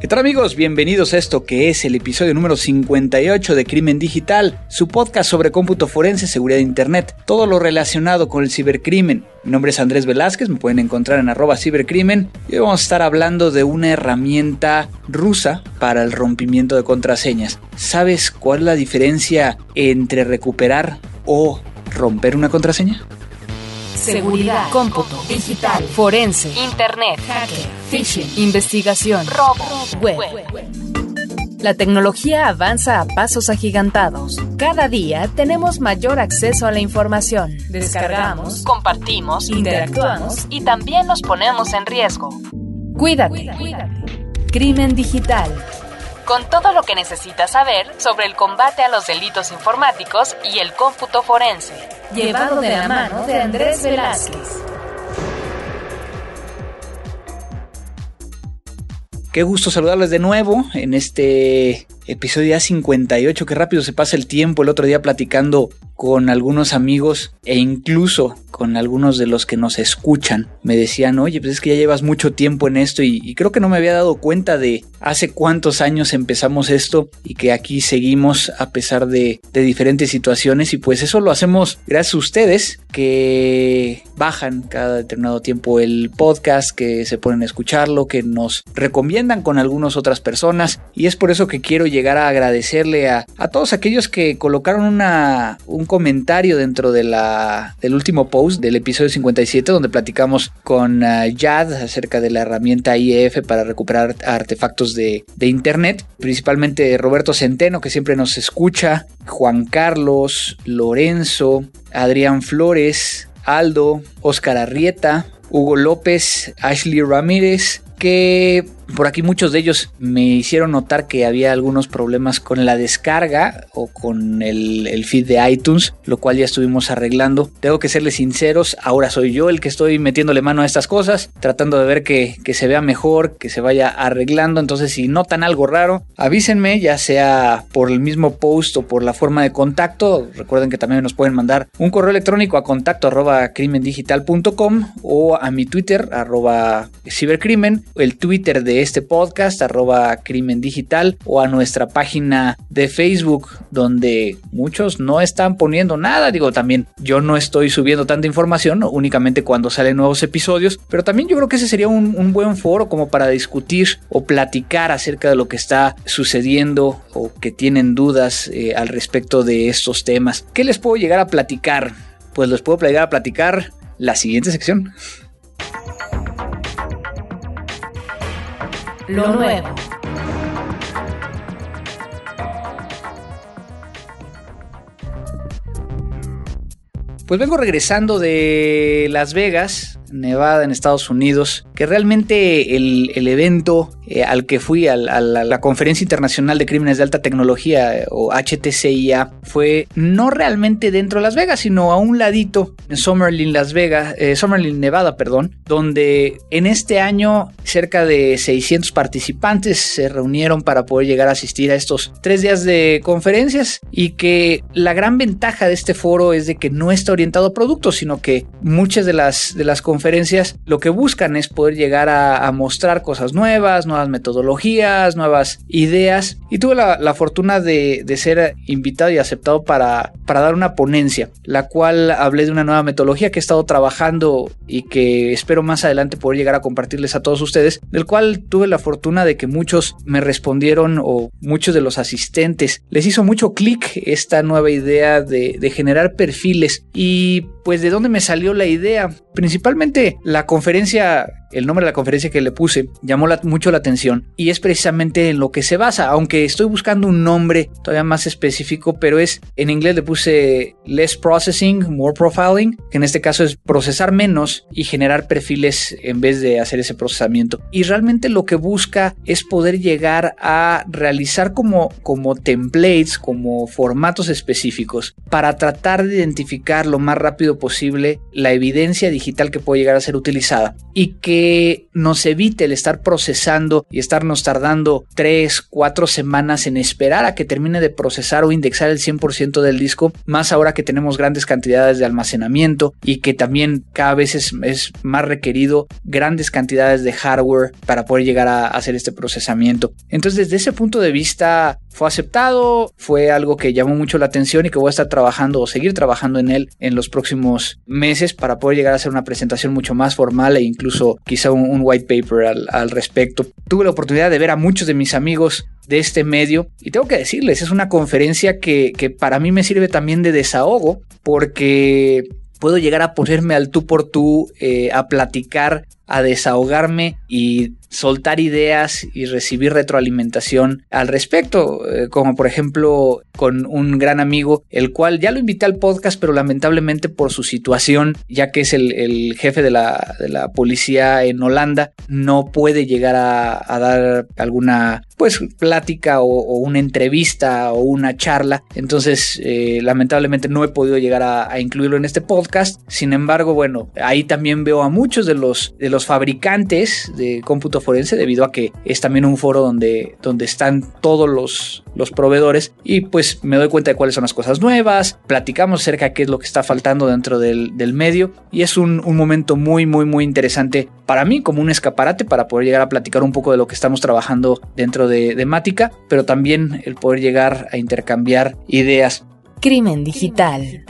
¿Qué tal amigos? Bienvenidos a esto que es el episodio número 58 de Crimen Digital, su podcast sobre cómputo forense, seguridad de Internet, todo lo relacionado con el cibercrimen. Mi nombre es Andrés Velázquez, me pueden encontrar en arroba cibercrimen y hoy vamos a estar hablando de una herramienta rusa para el rompimiento de contraseñas. ¿Sabes cuál es la diferencia entre recuperar o romper una contraseña? Seguridad, cómputo, digital, forense, internet, hacker, phishing, investigación, robo, web. La tecnología avanza a pasos agigantados. Cada día tenemos mayor acceso a la información. Descargamos, compartimos, interactuamos y también nos ponemos en riesgo. Cuídate. Crimen digital. Con todo lo que necesitas saber sobre el combate a los delitos informáticos y el cómputo forense. Llevado de la mano de Andrés Velázquez. Qué gusto saludarles de nuevo en este episodio 58. Qué rápido se pasa el tiempo. El otro día platicando con algunos amigos e incluso con algunos de los que nos escuchan me decían, oye, pues es que ya llevas mucho tiempo en esto y, creo que no me había dado cuenta de hace cuántos años empezamos esto y que aquí seguimos a pesar de, de diferentes situaciones y pues eso lo hacemos gracias a ustedes que bajan cada determinado tiempo el podcast, que se ponen a escucharlo, que nos recomiendan con algunas otras personas y es por eso que quiero llegar a agradecerle a, a todos aquellos que colocaron una, un comentario dentro de la, del último post del episodio 57 donde platicamos con uh, Yad acerca de la herramienta IEF para recuperar artefactos de, de internet, principalmente Roberto Centeno que siempre nos escucha, Juan Carlos, Lorenzo, Adrián Flores, Aldo, Oscar Arrieta, Hugo López, Ashley Ramírez, que por aquí muchos de ellos me hicieron notar que había algunos problemas con la descarga o con el, feed de iTunes, lo cual ya estuvimos arreglando. Tengo que serles sinceros, ahora soy yo el que estoy metiéndole mano a estas cosas, tratando de ver que, que se vea mejor, que se vaya arreglando. Entonces, si notan algo raro, avísenme, ya sea por el mismo post o por la forma de contacto. Recuerden que también nos pueden mandar un correo electrónico a contacto arroba crimendigital.com o a mi Twitter arroba cibercrimen, el Twitter de este podcast, arroba crimen digital, o a nuestra página de Facebook, donde muchos no están poniendo nada. Digo, también yo no estoy subiendo tanta información, únicamente cuando salen nuevos episodios, pero también yo creo que ese sería un, buen foro como para discutir o platicar acerca de lo que está sucediendo o que tienen dudas eh, al respecto de estos temas. ¿Qué les puedo llegar a platicar? Pues les puedo llegar a platicar la siguiente sección. Lo nuevo. Pues vengo regresando de Las Vegas, Nevada, en Estados Unidos, que realmente el, evento eh, al que fui, a, la, Conferencia Internacional de Crímenes de Alta Tecnología eh, o HTCIA, fue no realmente dentro de Las Vegas, sino a un ladito en Summerlin, Las Vegas, eh, Summerlin, Nevada, perdón, donde en este año cerca de 600 participantes se reunieron para poder llegar a asistir a estos tres días de conferencias y que la gran ventaja de este foro es de que no está orientado a productos, sino que muchas de las, de las conferencias lo que buscan es poder llegar a, mostrar cosas nuevas, nuevas metodologías, nuevas ideas. Y tuve la, fortuna de, ser invitado y aceptado para, dar una ponencia, la cual hablé de una nueva metodología que he estado trabajando y que espero más adelante poder llegar a compartirles a todos ustedes, del cual tuve la fortuna de que muchos me respondieron o muchos de los asistentes les hizo mucho clic esta nueva idea de, de generar perfiles y pues de dónde me salió la idea. Principalmente la conferencia el nombre de la conferencia que le puse llamó mucho la atención y es precisamente en lo que se basa, aunque estoy buscando un nombre todavía más específico, pero es en inglés le puse less processing, more profiling, que en este caso es procesar menos y generar perfiles en vez de hacer ese procesamiento. Y realmente lo que busca es poder llegar a realizar como, como templates, como formatos específicos para tratar de identificar lo más rápido posible la evidencia digital que puede llegar a ser utilizada y que nos evite el estar procesando y estarnos tardando 3, 4 semanas en esperar a que termine de procesar o indexar el 100% del disco, más ahora que tenemos grandes cantidades de almacenamiento y que también cada vez es, es más requerido grandes cantidades de hardware para poder llegar a hacer este procesamiento. Entonces, desde ese punto de vista, fue aceptado, fue algo que llamó mucho la atención y que voy a estar trabajando o seguir trabajando en él en los próximos meses para poder llegar a hacer una presentación mucho más formal e incluso quizá un, white paper al, respecto. Tuve la oportunidad de ver a muchos de mis amigos de este medio y tengo que decirles, es una conferencia que, para mí me sirve también de desahogo porque puedo llegar a ponerme al tú por tú, eh, a platicar, a desahogarme y soltar ideas y recibir retroalimentación al respecto, eh, como por ejemplo con un gran amigo, el cual ya lo invité al podcast, pero lamentablemente por su situación, ya que es el, jefe de la, de la, policía en Holanda, no puede llegar a, dar alguna pues plática o, una entrevista o una charla. Entonces, eh, lamentablemente no he podido llegar a, a, incluirlo en este podcast. Sin embargo, bueno, ahí también veo a muchos de los, de los fabricantes de cómputo forense, debido a que es también un foro donde, donde están todos los, los proveedores y pues me doy cuenta de cuáles son las cosas nuevas, platicamos acerca de qué es lo que está faltando dentro del, medio y es un, momento muy muy muy interesante para mí como un escaparate para poder llegar a platicar un poco de lo que estamos trabajando dentro de, de Mática, pero también el poder llegar a intercambiar ideas. Crimen digital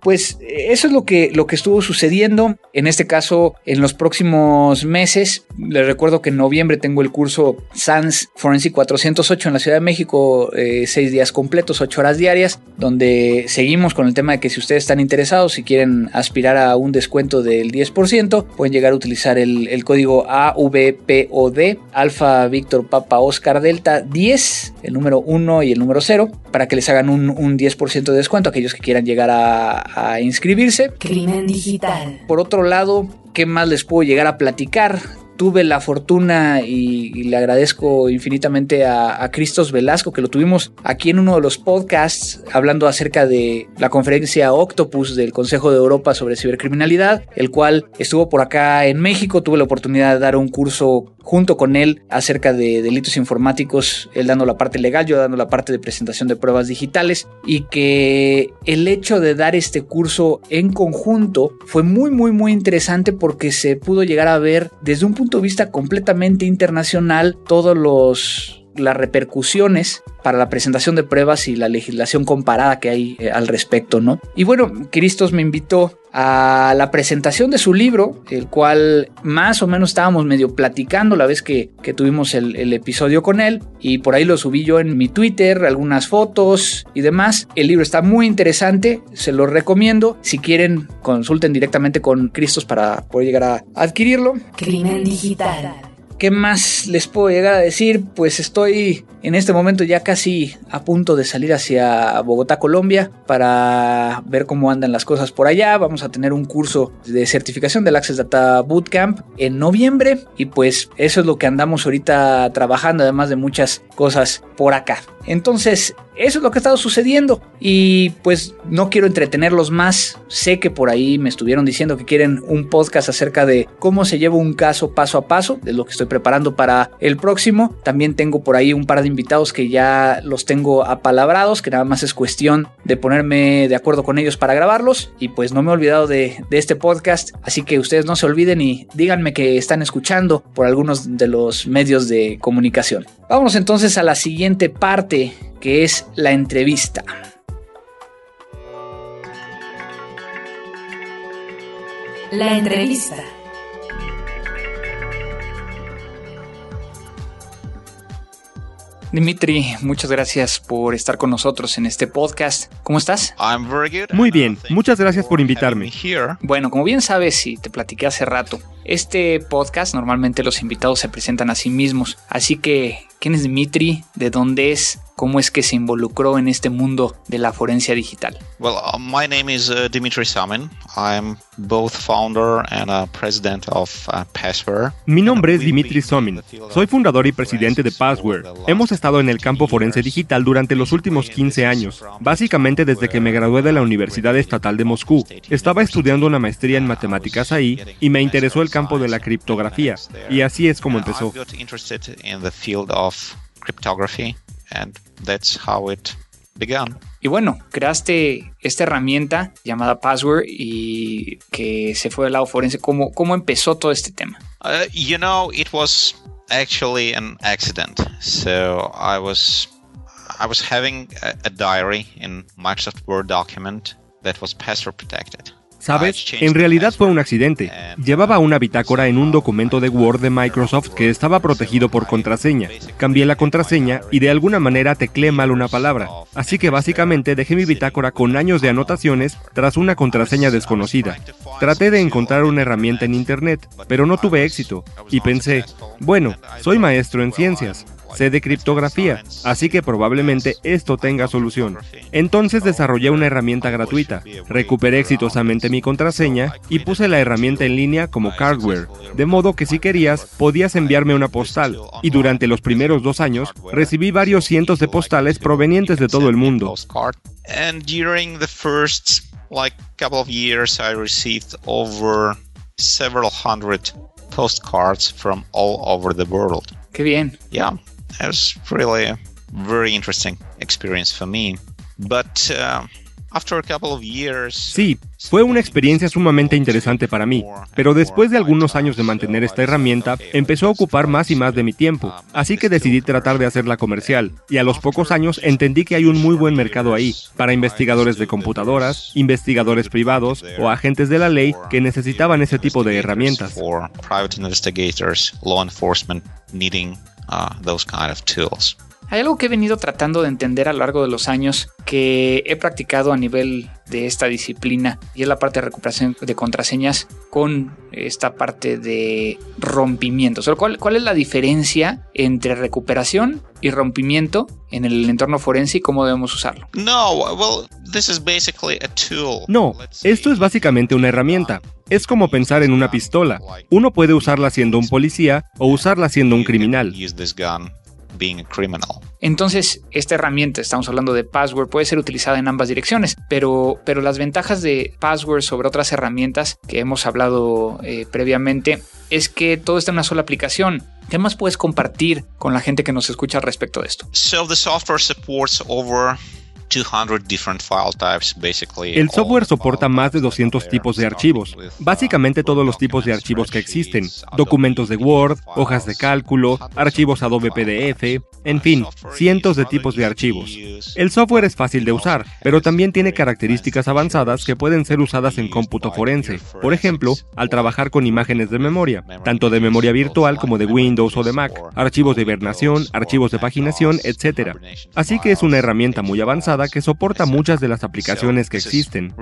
pues eso es lo que, lo que estuvo sucediendo. En este caso, en los próximos meses, les recuerdo que en noviembre tengo el curso SANS Forensic 408 en la Ciudad de México, eh, seis días completos, ocho horas diarias, donde seguimos con el tema de que si ustedes están interesados, si quieren aspirar a un descuento del 10%, pueden llegar a utilizar el, código AVPOD, Alfa Víctor Papa Oscar Delta 10, el número 1 y el número 0, para que les hagan un, un 10% de descuento a aquellos que quieran llegar a a inscribirse. Crimen digital. Por otro lado, ¿qué más les puedo llegar a platicar? Tuve la fortuna y, le agradezco infinitamente a, Cristos Velasco, que lo tuvimos aquí en uno de los podcasts, hablando acerca de la conferencia Octopus del Consejo de Europa sobre cibercriminalidad, el cual estuvo por acá en México. Tuve la oportunidad de dar un curso junto con él acerca de delitos informáticos, él dando la parte legal, yo dando la parte de presentación de pruebas digitales, y que el hecho de dar este curso en conjunto fue muy, muy, muy interesante porque se pudo llegar a ver desde un punto de vista completamente internacional todos los las repercusiones para la presentación de pruebas y la legislación comparada que hay eh, al respecto, ¿no? Y bueno, Cristos me invitó a la presentación de su libro, el cual más o menos estábamos medio platicando la vez que, tuvimos el, el, episodio con él y por ahí lo subí yo en mi Twitter, algunas fotos y demás. El libro está muy interesante, se lo recomiendo. Si quieren, consulten directamente con Cristos para poder llegar a adquirirlo. Crimen digital. ¿Qué más les puedo llegar a decir? Pues estoy en este momento ya casi a punto de salir hacia Bogotá, Colombia, para ver cómo andan las cosas por allá. Vamos a tener un curso de certificación del Access Data Bootcamp en noviembre y pues eso es lo que andamos ahorita trabajando, además de muchas cosas por acá. Entonces, eso es lo que ha estado sucediendo y pues no quiero entretenerlos más. Sé que por ahí me estuvieron diciendo que quieren un podcast acerca de cómo se lleva un caso paso a paso, de lo que estoy preparando para el próximo. También tengo por ahí un par de invitados que ya los tengo apalabrados, que nada más es cuestión de ponerme de acuerdo con ellos para grabarlos y pues no me he olvidado de, de este podcast, así que ustedes no se olviden y díganme que están escuchando por algunos de los medios de comunicación. Vamos entonces a la siguiente parte que es la entrevista. La entrevista. Dimitri, muchas gracias por estar con nosotros en este podcast. ¿Cómo estás? Muy bien, muchas gracias por invitarme. Bueno, como bien sabes y te platiqué hace rato, este podcast normalmente los invitados se presentan a sí mismos, así que ¿Quién es Dimitri? ¿De dónde es? ¿Cómo es que se involucró en este mundo de la forencia digital? Well, uh, my name is uh, Dimitri Samin. I'm both founder and uh, president of uh, Passware. Mi nombre es Dimitri Somin. Soy fundador y presidente de Passware. Hemos estado en el campo forense digital durante los últimos 15 años, básicamente desde que me gradué de la Universidad Estatal de Moscú. Estaba estudiando una maestría en matemáticas ahí y me interesó el campo de la criptografía. Y así es como empezó. And that's how it began. Y bueno, creaste esta herramienta llamada Password y que se fue del lado forense. ¿Cómo, cómo empezó todo este tema? Uh, you know, it was actually an accident. So I was I was having a, a diary in Microsoft Word document that was password protected. ¿Sabes? En realidad fue un accidente. Llevaba una bitácora en un documento de Word de Microsoft que estaba protegido por contraseña. Cambié la contraseña y de alguna manera teclé mal una palabra. Así que básicamente dejé mi bitácora con años de anotaciones tras una contraseña desconocida. Traté de encontrar una herramienta en Internet, pero no tuve éxito. Y pensé, bueno, soy maestro en ciencias sé de criptografía, así que probablemente esto tenga solución. Entonces desarrollé una herramienta gratuita, recuperé exitosamente mi contraseña y puse la herramienta en línea como Cardware, de modo que si querías podías enviarme una postal, y durante los primeros dos años recibí varios cientos de postales provenientes de todo el mundo. And during the first like couple of years I received over several hundred postcards from all over the world. Qué bien. Yeah. It was really a very interesting experience for me. But uh, Sí, fue una experiencia sumamente interesante para mí, pero después de algunos años de mantener esta herramienta, empezó a ocupar más y más de mi tiempo, así que decidí tratar de hacerla comercial, y a los pocos años entendí que hay un muy buen mercado ahí, para investigadores de computadoras, investigadores privados o agentes de la ley que necesitaban ese tipo de herramientas. Uh, those kind of tools. Hay algo que he venido tratando de entender a lo largo de los años que he practicado a nivel de esta disciplina y es la parte de recuperación de contraseñas con esta parte de rompimiento. ¿cuál, ¿Cuál es la diferencia entre recuperación y rompimiento en el entorno forense y cómo debemos usarlo? No, well, this is basically a tool. No, esto es básicamente una herramienta. Es como pensar en una pistola. Uno puede usarla siendo un policía o usarla siendo un criminal. Entonces, esta herramienta, estamos hablando de Password, puede ser utilizada en ambas direcciones, pero, pero las ventajas de Password sobre otras herramientas que hemos hablado eh, previamente es que todo está en una sola aplicación. ¿Qué más puedes compartir con la gente que nos escucha al respecto de esto? So the software supports over el software soporta más de 200 tipos de archivos, básicamente todos los tipos de archivos que existen, documentos de Word, hojas de cálculo, archivos Adobe PDF, en fin, cientos de tipos de archivos. El software es fácil de usar, pero también tiene características avanzadas que pueden ser usadas en cómputo forense, por ejemplo, al trabajar con imágenes de memoria, tanto de memoria virtual como de Windows o de Mac, archivos de hibernación, archivos de paginación, etc. Así que es una herramienta muy avanzada que soporta muchas de las aplicaciones que existen.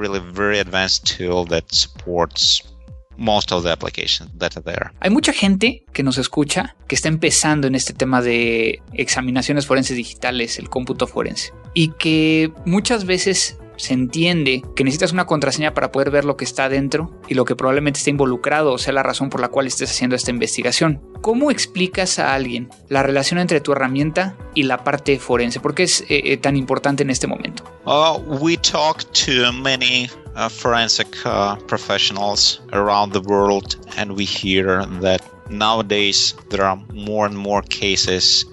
Hay mucha gente que nos escucha que está empezando en este tema de examinaciones forenses digitales, el cómputo forense, y que muchas veces se entiende que necesitas una contraseña para poder ver lo que está dentro y lo que probablemente esté involucrado o sea la razón por la cual estés haciendo esta investigación. ¿Cómo explicas a alguien la relación entre tu herramienta y la parte forense? ¿Por qué es eh, eh, tan importante en este momento? Uh, we talk to many uh, forensic uh, professionals around the world and we hear that nowadays there are more and more cases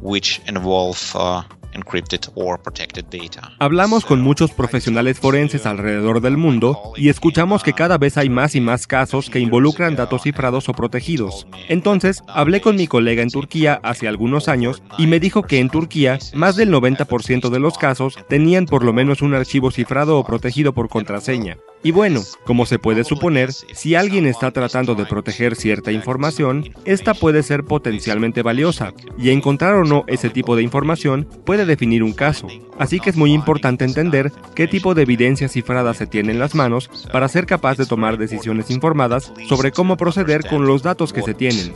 which involve uh, Hablamos con muchos profesionales forenses alrededor del mundo y escuchamos que cada vez hay más y más casos que involucran datos cifrados o protegidos. Entonces, hablé con mi colega en Turquía hace algunos años y me dijo que en Turquía más del 90% de los casos tenían por lo menos un archivo cifrado o protegido por contraseña. Y bueno, como se puede suponer, si alguien está tratando de proteger cierta información, esta puede ser potencialmente valiosa, y encontrar o no ese tipo de información puede definir un caso. Así que es muy importante entender qué tipo de evidencia cifrada se tiene en las manos para ser capaz de tomar decisiones informadas sobre cómo proceder con los datos que se tienen.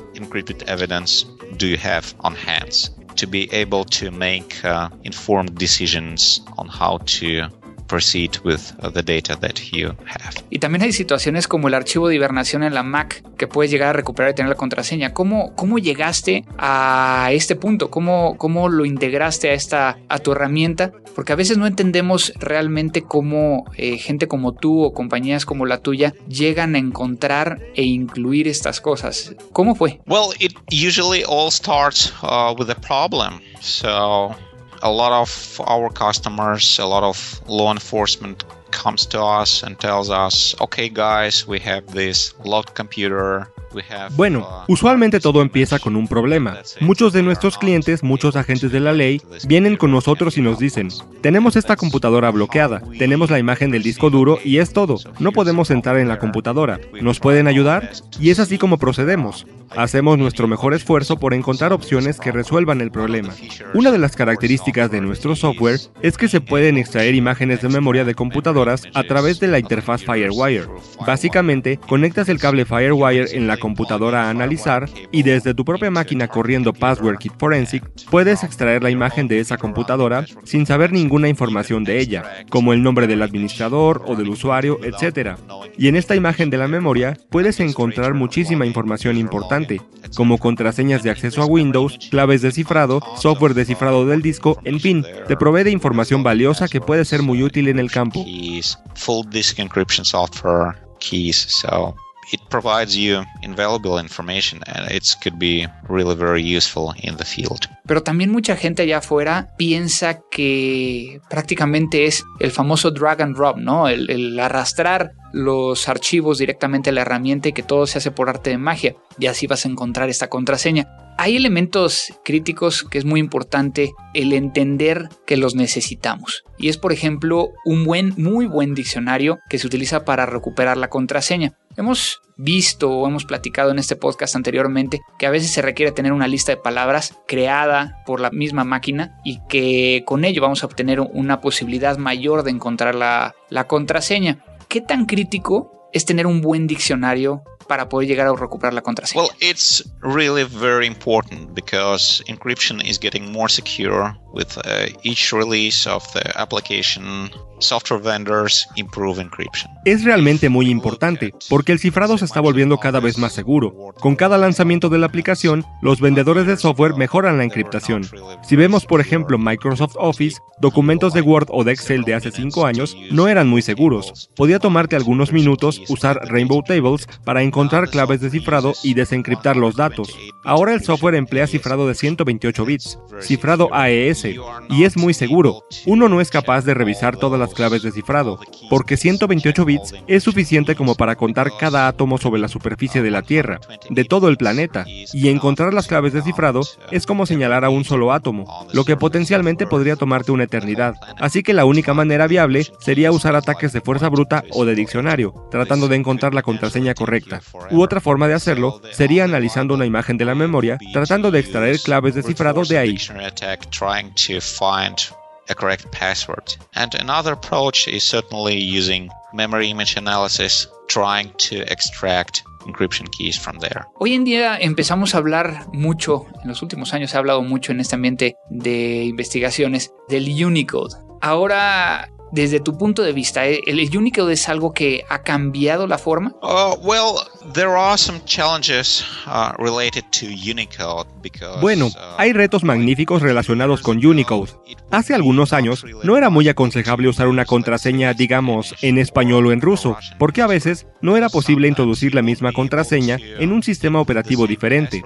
to be able to make uh, informed decisions on how to proceed with uh, the data that you have. Y también hay situaciones como el archivo de hibernación en la Mac que puedes llegar a recuperar y tener la contraseña. ¿Cómo, cómo llegaste a este punto? ¿Cómo, ¿Cómo lo integraste a, esta, a tu herramienta? Porque a veces no entendemos realmente cómo eh, gente como tú o compañías como la tuya llegan a encontrar e incluir estas cosas. ¿Cómo fue? Well, it usually all starts uh, with a problem. So a lot of our customers, a lot of law enforcement comes to us and tells us, okay, guys, we have this locked computer. Bueno, uh, usualmente todo empieza con un problema. Muchos de nuestros clientes, muchos agentes de la ley, vienen con nosotros y nos dicen, tenemos esta computadora bloqueada, tenemos la imagen del disco duro y es todo, no podemos entrar en la computadora, ¿nos pueden ayudar? Y es así como procedemos. Hacemos nuestro mejor esfuerzo por encontrar opciones que resuelvan el problema. Una de las características de nuestro software es que se pueden extraer imágenes de memoria de computadoras a través de la interfaz Firewire. Básicamente, conectas el cable Firewire en la computadora a analizar y desde tu propia máquina corriendo Password Kit Forensic puedes extraer la imagen de esa computadora sin saber ninguna información de ella, como el nombre del administrador o del usuario, etc. Y en esta imagen de la memoria puedes encontrar muchísima información importante como contraseñas de acceso a Windows, claves de cifrado, software de cifrado del disco, en fin, te provee de información valiosa que puede ser muy útil en el campo. It provides you invaluable information and it could be really very useful in the field. Pero también mucha gente allá afuera piensa que prácticamente es el famoso drag and drop, ¿no? El, el arrastrar los archivos directamente a la herramienta y que todo se hace por arte de magia y así vas a encontrar esta contraseña. Hay elementos críticos que es muy importante el entender que los necesitamos. Y es, por ejemplo, un buen, muy buen diccionario que se utiliza para recuperar la contraseña. Hemos visto o hemos platicado en este podcast anteriormente que a veces se requiere tener una lista de palabras creada por la misma máquina y que con ello vamos a obtener una posibilidad mayor de encontrar la, contraseña. ¿Qué tan crítico es tener un buen diccionario para poder llegar a recuperar la contraseña? Well, it's really very important because encryption is getting more secure with uh, each release of the application. Software vendors improve encryption. Es realmente muy importante porque el cifrado se está volviendo cada vez más seguro. Con cada lanzamiento de la aplicación, los vendedores de software mejoran la encriptación. Si vemos, por ejemplo, Microsoft Office, documentos de Word o de Excel de hace 5 años no eran muy seguros. Podía tomarte algunos minutos usar Rainbow Tables para encontrar claves de cifrado y desencriptar los datos. Ahora el software emplea cifrado de 128 bits, cifrado AES, y es muy seguro. Uno no es capaz de revisar todas las claves de cifrado, porque 128 bits es suficiente como para contar cada átomo sobre la superficie de la Tierra, de todo el planeta, y encontrar las claves de cifrado es como señalar a un solo átomo, lo que potencialmente podría tomarte una eternidad. Así que la única manera viable sería usar ataques de fuerza bruta o de diccionario, tratando de encontrar la contraseña correcta. U otra forma de hacerlo sería analizando una imagen de la memoria, tratando de extraer claves de cifrado de ahí. To find a correct password. And another approach is certainly using memory image analysis, trying to extract encryption keys from there. Hoy en día empezamos a hablar mucho, en los últimos años se ha hablado mucho en este ambiente de investigaciones del Unicode. Ahora desde tu punto de vista, ¿eh? ¿el Unicode es algo que ha cambiado la forma? Uh, well, there are some challenges uh, related to Unicode bueno, uh, hay retos magníficos relacionados con Unicode. Hace algunos años no era muy aconsejable usar una contraseña, digamos, en español o en ruso, porque a veces no era posible introducir la misma contraseña en un sistema operativo diferente.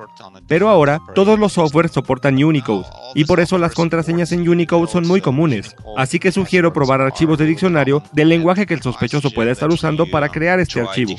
Pero ahora todos los softwares soportan Unicode, y por eso las contraseñas en Unicode son muy comunes. Así que sugiero probar archivos de diccionario del lenguaje que el sospechoso pueda estar usando para crear este archivo.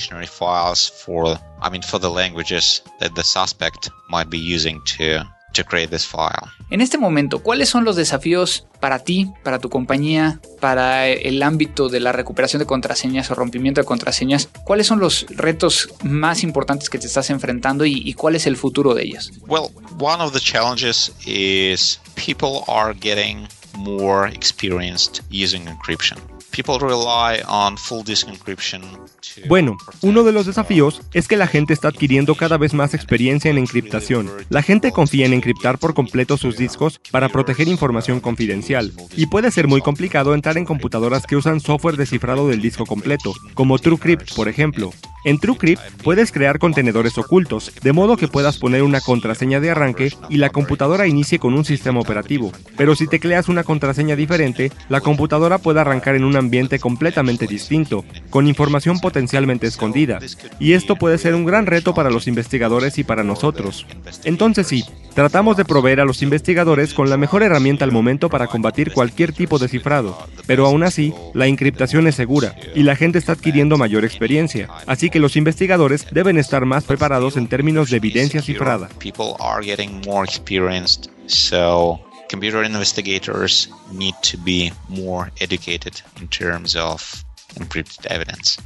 En este momento, ¿cuáles son los desafíos para ti, para tu compañía, para el ámbito de la recuperación de contraseñas o rompimiento de contraseñas? ¿Cuáles son los retos más importantes que te estás enfrentando y, y cuál es el futuro de ellos? Well, one of the challenges is people are getting more experienced using encryption. Bueno, uno de los desafíos es que la gente está adquiriendo cada vez más experiencia en encriptación. La gente confía en encriptar por completo sus discos para proteger información confidencial, y puede ser muy complicado entrar en computadoras que usan software descifrado del disco completo, como TrueCrypt, por ejemplo. En TrueCrypt puedes crear contenedores ocultos, de modo que puedas poner una contraseña de arranque y la computadora inicie con un sistema operativo. Pero si tecleas una contraseña diferente, la computadora puede arrancar en un ambiente completamente distinto, con información potencialmente escondida. Y esto puede ser un gran reto para los investigadores y para nosotros. Entonces sí, tratamos de proveer a los investigadores con la mejor herramienta al momento para combatir cualquier tipo de cifrado. Pero aún así, la encriptación es segura y la gente está adquiriendo mayor experiencia. Así que los investigadores deben estar más preparados en términos de evidencia cifrada. Computer investigators need to be more educated in terms of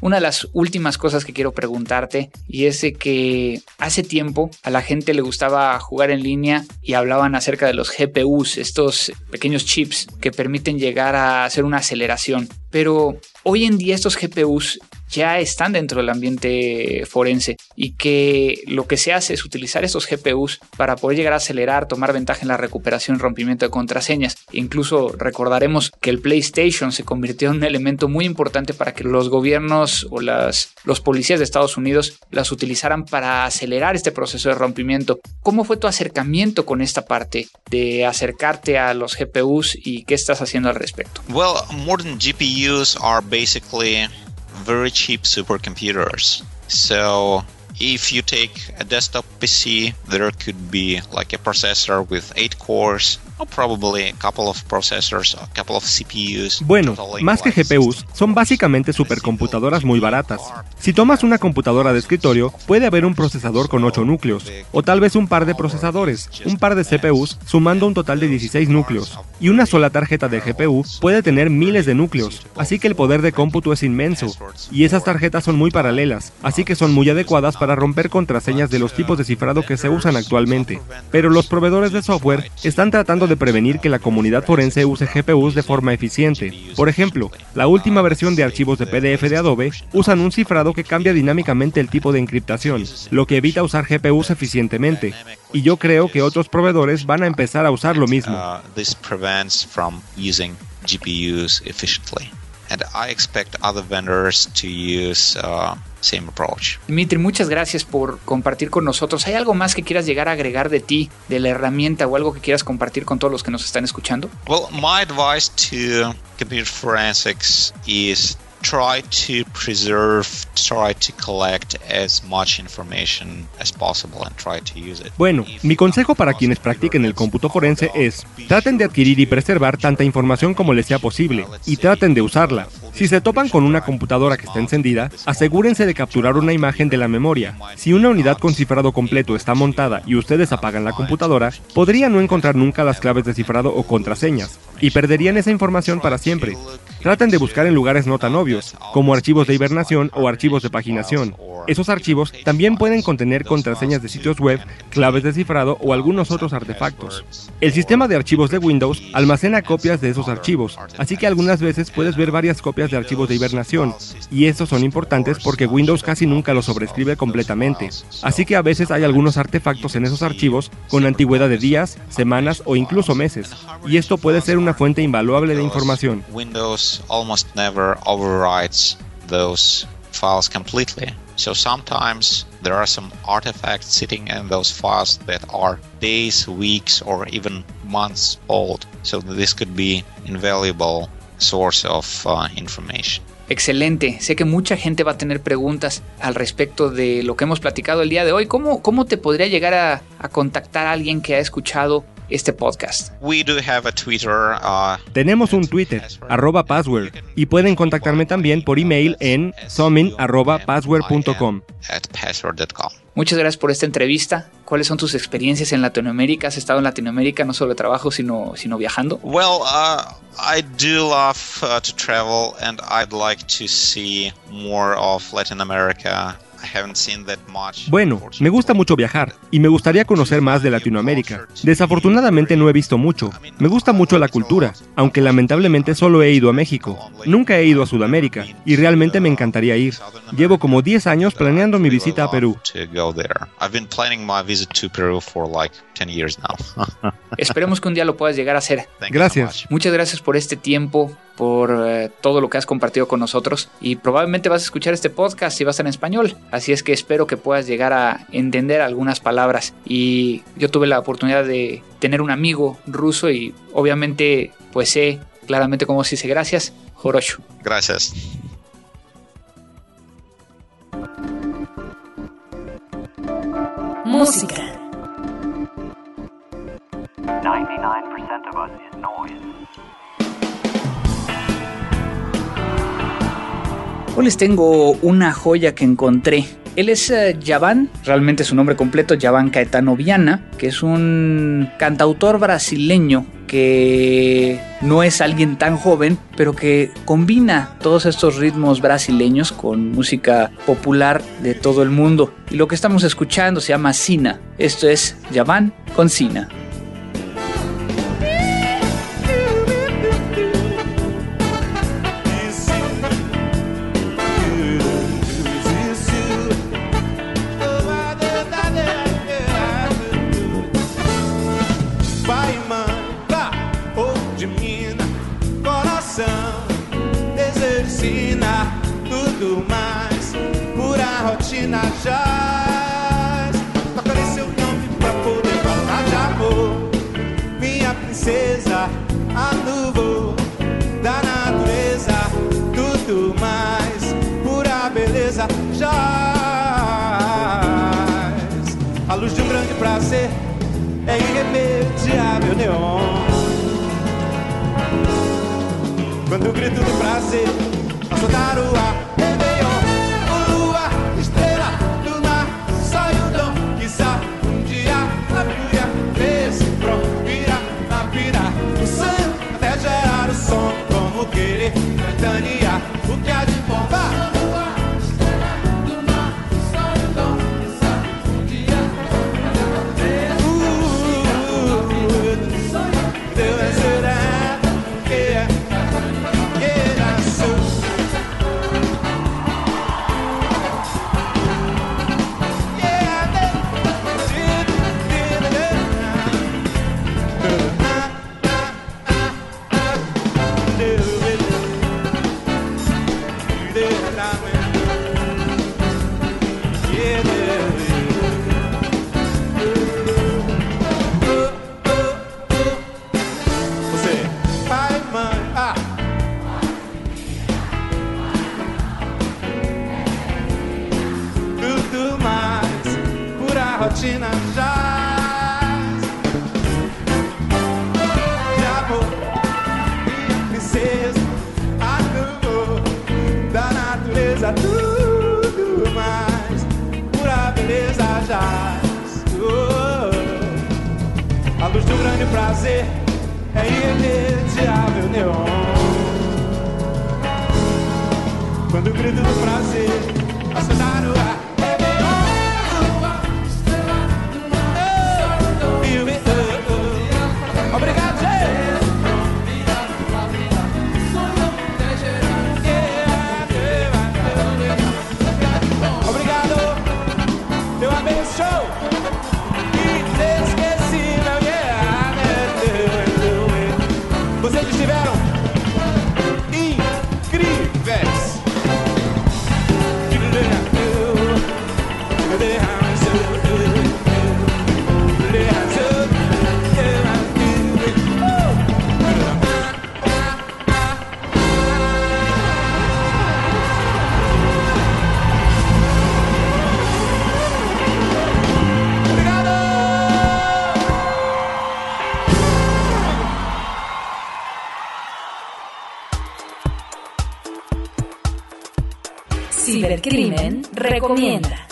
una de las últimas cosas que quiero preguntarte y es de que hace tiempo a la gente le gustaba jugar en línea y hablaban acerca de los GPUs, estos pequeños chips que permiten llegar a hacer una aceleración. Pero hoy en día estos GPUs ya están dentro del ambiente forense y que lo que se hace es utilizar estos GPUs para poder llegar a acelerar, tomar ventaja en la recuperación rompimiento de contraseñas. Incluso recordaremos que el PlayStation se convirtió en un elemento muy importante para que los gobiernos o las, los policías de Estados Unidos las utilizaran para acelerar este proceso de rompimiento. ¿Cómo fue tu acercamiento con esta parte de acercarte a los GPUs y qué estás haciendo al respecto? Well, modern GPUs are basically very cheap supercomputers. So if you take a desktop PC, there could be like a processor with 8 cores, Bueno, más que GPUs, son básicamente supercomputadoras muy baratas. Si tomas una computadora de escritorio, puede haber un procesador con 8 núcleos, o tal vez un par de procesadores, un par de CPUs, sumando un total de 16 núcleos. Y una sola tarjeta de GPU puede tener miles de núcleos, así que el poder de cómputo es inmenso. Y esas tarjetas son muy paralelas, así que son muy adecuadas para romper contraseñas de los tipos de cifrado que se usan actualmente. Pero los proveedores de software están tratando de prevenir que la comunidad forense use GPUs de forma eficiente. Por ejemplo, la última versión de archivos de PDF de Adobe usan un cifrado que cambia dinámicamente el tipo de encriptación, lo que evita usar GPUs eficientemente. Y yo creo que otros proveedores van a empezar a usar lo mismo. Uh, and I expect other vendors to use uh, same approach. Dimitri, muchas gracias por compartir con nosotros. ¿Hay algo más que quieras llegar a agregar de ti, de la herramienta o algo que quieras compartir con todos los que nos están escuchando? Well, my advice to computer forensics is try to preserve, try to collect as much information as possible and try to use it. Bueno, mi consejo para quienes practiquen el cómputo forense es, traten de adquirir y preservar tanta información como les sea posible y traten de usarla. Si se topan con una computadora que está encendida, asegúrense de capturar una imagen de la memoria. Si una unidad con cifrado completo está montada y ustedes apagan la computadora, podrían no encontrar nunca las claves de cifrado o contraseñas, y perderían esa información para siempre. Traten de buscar en lugares no tan obvios, como archivos de hibernación o archivos de paginación. Esos archivos también pueden contener contraseñas de sitios web, claves de cifrado o algunos otros artefactos. El sistema de archivos de Windows almacena copias de esos archivos, así que algunas veces puedes ver varias copias de archivos de hibernación, y estos son importantes porque Windows casi nunca los sobrescribe completamente, así que a veces hay algunos artefactos en esos archivos con antigüedad de días, semanas o incluso meses, y esto puede ser una fuente invaluable de información. Windows almost never overwrites those files completely. So sometimes there are some artifacts sitting in those files that are days, weeks, or even months old. So this could be invaluable source of uh, information. Excelente. Sé que mucha gente va a tener preguntas al respecto de lo que hemos platicado el día de hoy. ¿Cómo, cómo te podría llegar a, a contactar a alguien que ha escuchado este podcast. We do have a Twitter, uh, Tenemos un Twitter, arroba password, y pueden contactarme también por email en summon.password.com. Muchas gracias por esta entrevista. ¿Cuáles son tus experiencias en Latinoamérica? ¿Has estado en Latinoamérica no solo de trabajo, sino, sino viajando? Well, uh, I do love uh, to travel and I'd like to see more of Latin America Bueno, me gusta mucho viajar y me gustaría conocer más de Latinoamérica. Desafortunadamente no he visto mucho. Me gusta mucho la cultura, aunque lamentablemente solo he ido a México. Nunca he ido a Sudamérica y realmente me encantaría ir. Llevo como 10 años planeando mi visita a Perú. Esperemos que un día lo puedas llegar a hacer. Gracias. Muchas gracias por este tiempo, por eh, todo lo que has compartido con nosotros y probablemente vas a escuchar este podcast y va a estar en español. Así es que espero que puedas llegar a entender algunas palabras. Y yo tuve la oportunidad de tener un amigo ruso y obviamente pues sé claramente cómo se dice gracias. Joroshu. Gracias. Música. Hoy les tengo una joya que encontré. Él es Yavan, realmente su nombre completo, Yavan Caetano Viana, que es un cantautor brasileño que no es alguien tan joven, pero que combina todos estos ritmos brasileños con música popular de todo el mundo. Y lo que estamos escuchando se llama Sina. Esto es Yavan con Sina. Pura rotina jaz. Tocarei seu nome pra poder falar de amor, minha princesa, a nuvem da natureza, tudo mais, pura beleza jaz. A luz de um grande prazer é irremediável neon. Quando o grito do prazer soltar o ar, pura rotina jaz. De amor, minha princesa, amor da natureza. Tudo mais, pura beleza jaz. Oh. A luz um grande prazer é irremediável neon. Quando o grito do prazer recomienda.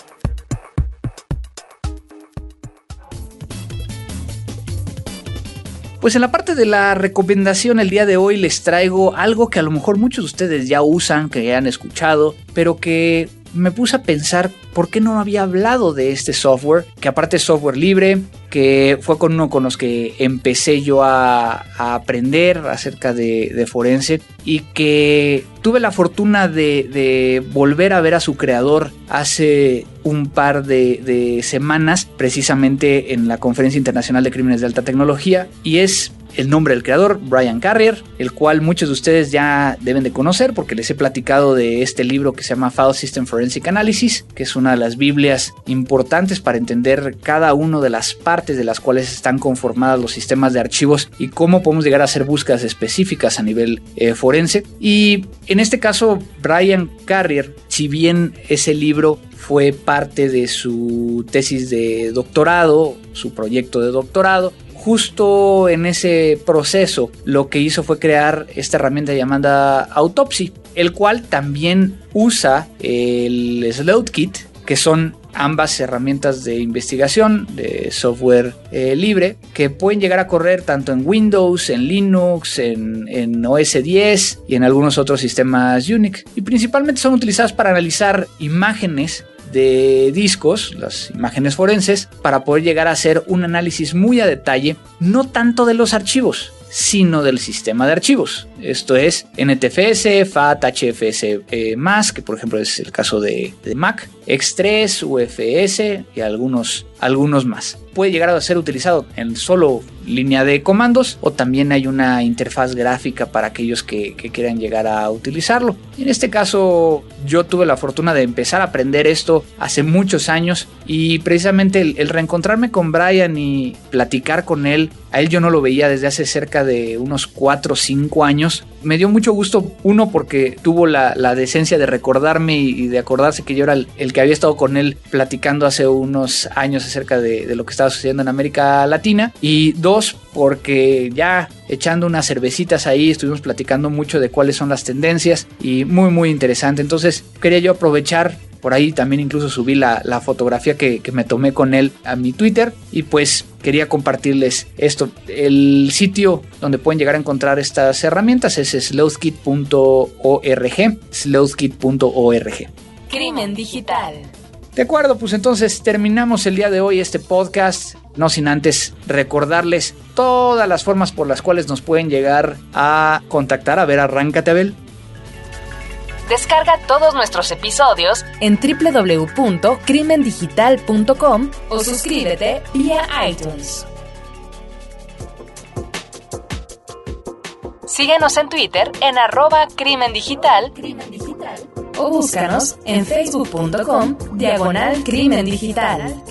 Pues en la parte de la recomendación el día de hoy les traigo algo que a lo mejor muchos de ustedes ya usan, que han escuchado, pero que me puse a pensar por qué no había hablado de este software, que aparte es software libre, que fue con uno con los que empecé yo a, aprender acerca de, forense y que tuve la fortuna de, volver a ver a su creador hace un par de semanas, precisamente en la Conferencia Internacional de Crímenes de Alta Tecnología, y es el nombre del creador, Brian Carrier, el cual muchos de ustedes ya deben de conocer porque les he platicado de este libro que se llama File System Forensic Analysis, que es una de las Biblias importantes para entender cada una de las partes de las cuales están conformadas los sistemas de archivos y cómo podemos llegar a hacer búsquedas específicas a nivel eh, forense. Y en este caso, Brian Carrier, si bien ese libro fue parte de su tesis de doctorado, su proyecto de doctorado, justo en ese proceso lo que hizo fue crear esta herramienta llamada Autopsy, el cual también usa el Sleuthkit, que son ambas herramientas de investigación de software eh, libre que pueden llegar a correr tanto en Windows, en Linux, en, en, OS 10 y en algunos otros sistemas Unix. Y principalmente son utilizadas para analizar imágenes de discos, las imágenes forenses, para poder llegar a hacer un análisis muy a detalle, no tanto de los archivos, sino del sistema de archivos. Esto es NTFS, FAT, HFS eh, que por ejemplo es el caso de, de Mac, X3, UFS y algunos, algunos más. Puede llegar a ser utilizado en solo línea de comandos o también hay una interfaz gráfica para aquellos que, quieran llegar a utilizarlo. En este caso yo tuve la fortuna de empezar a aprender esto hace muchos años y precisamente el, el reencontrarme con Brian y platicar con él, a él yo no lo veía desde hace cerca de unos 4 o 5 años. Me dio mucho gusto, uno porque tuvo la, decencia de recordarme y, de acordarse que yo era el, el, que había estado con él platicando hace unos años acerca de, de lo que estaba sucediendo en América Latina. Y dos porque ya echando unas cervecitas ahí estuvimos platicando mucho de cuáles son las tendencias y muy muy interesante. Entonces quería yo aprovechar por ahí también incluso subí la, la fotografía que, que, me tomé con él a mi Twitter y pues quería compartirles esto. El sitio donde pueden llegar a encontrar estas herramientas es sleuthkit.org, sleuthkit.org. Crimen digital. De acuerdo, pues entonces terminamos el día de hoy este podcast, no sin antes recordarles todas las formas por las cuales nos pueden llegar a contactar. A ver, arráncate, Abel. Descarga todos nuestros episodios en www.crimendigital.com o suscríbete vía iTunes. Síguenos en Twitter en arroba crimen digital, o búscanos en facebook.com diagonal crimen digital.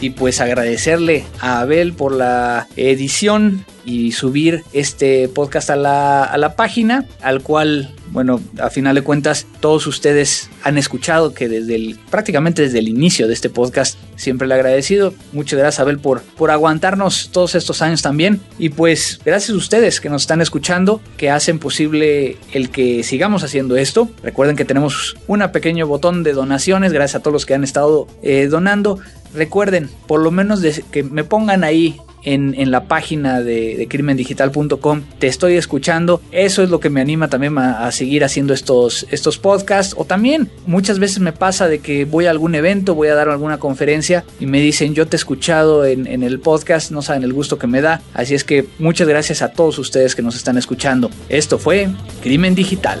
Y pues agradecerle a Abel por la edición y subir este podcast a la, a la página, al cual, bueno, a final de cuentas, todos ustedes han escuchado que desde el, prácticamente desde el inicio de este podcast siempre le agradecido. Muchas gracias, Abel, por, por aguantarnos todos estos años también. Y pues, gracias a ustedes que nos están escuchando, que hacen posible el que sigamos haciendo esto. Recuerden que tenemos un pequeño botón de donaciones, gracias a todos los que han estado eh, donando. Recuerden, por lo menos que me pongan ahí en, en, la página de, de crimendigital.com. Te estoy escuchando. Eso es lo que me anima también a, a, seguir haciendo estos, estos podcasts. O también muchas veces me pasa de que voy a algún evento, voy a dar alguna conferencia y me dicen yo te he escuchado en, en el podcast, no saben el gusto que me da. Así es que muchas gracias a todos ustedes que nos están escuchando. Esto fue Crimen Digital.